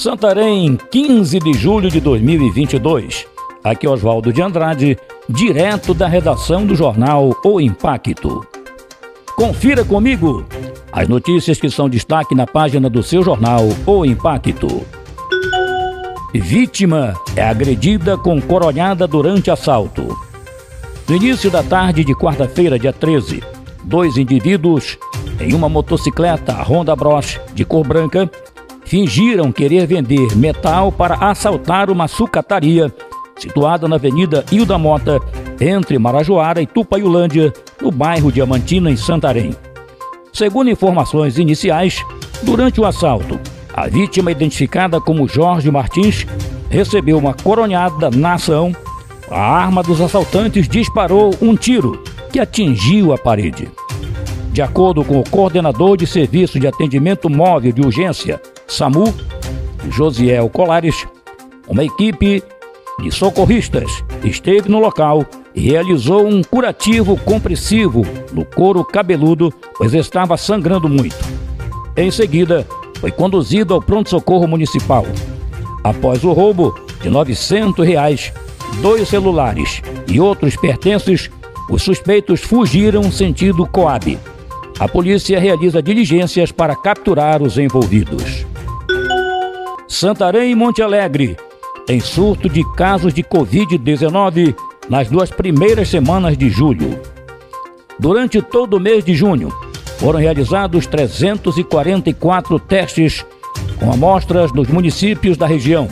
Santarém, 15 de julho de 2022. Aqui é Oswaldo de Andrade, direto da redação do jornal O Impacto. Confira comigo as notícias que são destaque na página do seu jornal O Impacto. Vítima é agredida com coronhada durante assalto. No início da tarde de quarta-feira, dia 13, dois indivíduos em uma motocicleta Honda Bros de cor branca fingiram querer vender metal para assaltar uma sucataria situada na Avenida Hilda Mota, entre Marajoara e Tupaiulândia, no bairro Diamantina, em Santarém. Segundo informações iniciais, durante o assalto, a vítima, identificada como Jorge Martins, recebeu uma coronhada na ação. A arma dos assaltantes disparou um tiro que atingiu a parede. De acordo com o coordenador de Serviço de Atendimento Móvel de Urgência, SAMU, Josiel Colares, uma equipe de socorristas esteve no local e realizou um curativo compressivo no couro cabeludo, pois estava sangrando muito. Em seguida, foi conduzido ao pronto-socorro municipal. Após o roubo de 900 reais, dois celulares e outros pertences, os suspeitos fugiram sentido Coab. A polícia realiza diligências para capturar os envolvidos. Santarém e Monte Alegre tem surto de casos de Covid-19 nas duas primeiras semanas de julho. Durante todo o mês de junho, foram realizados 344 testes com amostras nos municípios da região.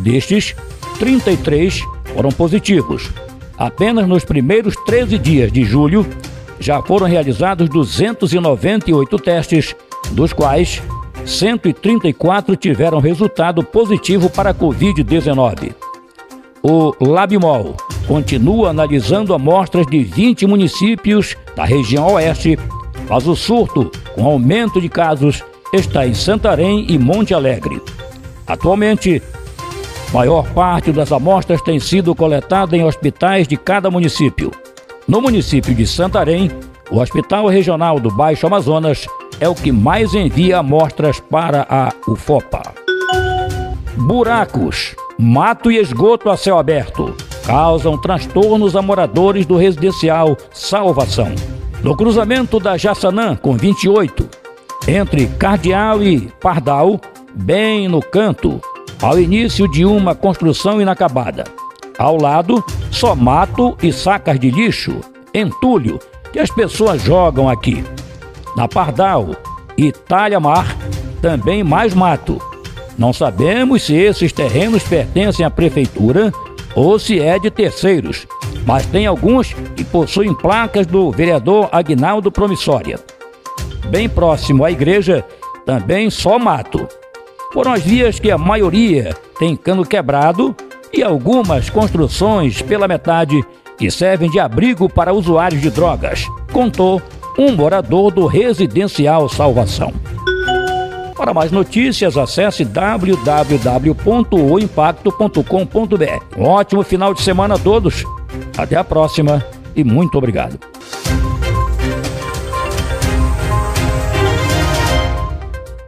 Destes, 33 foram positivos. Apenas nos primeiros 13 dias de julho, já foram realizados 298 testes, dos quais 134 tiveram resultado positivo para a Covid-19. O Labimol continua analisando amostras de 20 municípios da região oeste, mas o surto, com aumento de casos, está em Santarém e Monte Alegre. Atualmente, maior parte das amostras tem sido coletada em hospitais de cada município. No município de Santarém, o Hospital Regional do Baixo Amazonas é o que mais envia amostras para a UFOPA. Buracos, mato e esgoto a céu aberto causam transtornos a moradores do residencial Salvação. No cruzamento da Jaçanã com 28, entre Cardeal e Pardal, bem no canto, ao início de uma construção inacabada. Ao lado, só mato e sacas de lixo, entulho, que as pessoas jogam aqui. Na Pardal e Talhamar, também mais mato. Não sabemos se esses terrenos pertencem à prefeitura ou se é de terceiros, mas tem alguns que possuem placas do vereador Agnaldo Promissória. Bem próximo à igreja, também só mato. Foram as vias que a maioria tem cano quebrado e algumas construções pela metade que servem de abrigo para usuários de drogas, contou um morador do Residencial Salvação. Para mais notícias, acesse www.oimpacto.com.br. Um ótimo final de semana a todos. Até a próxima e muito obrigado.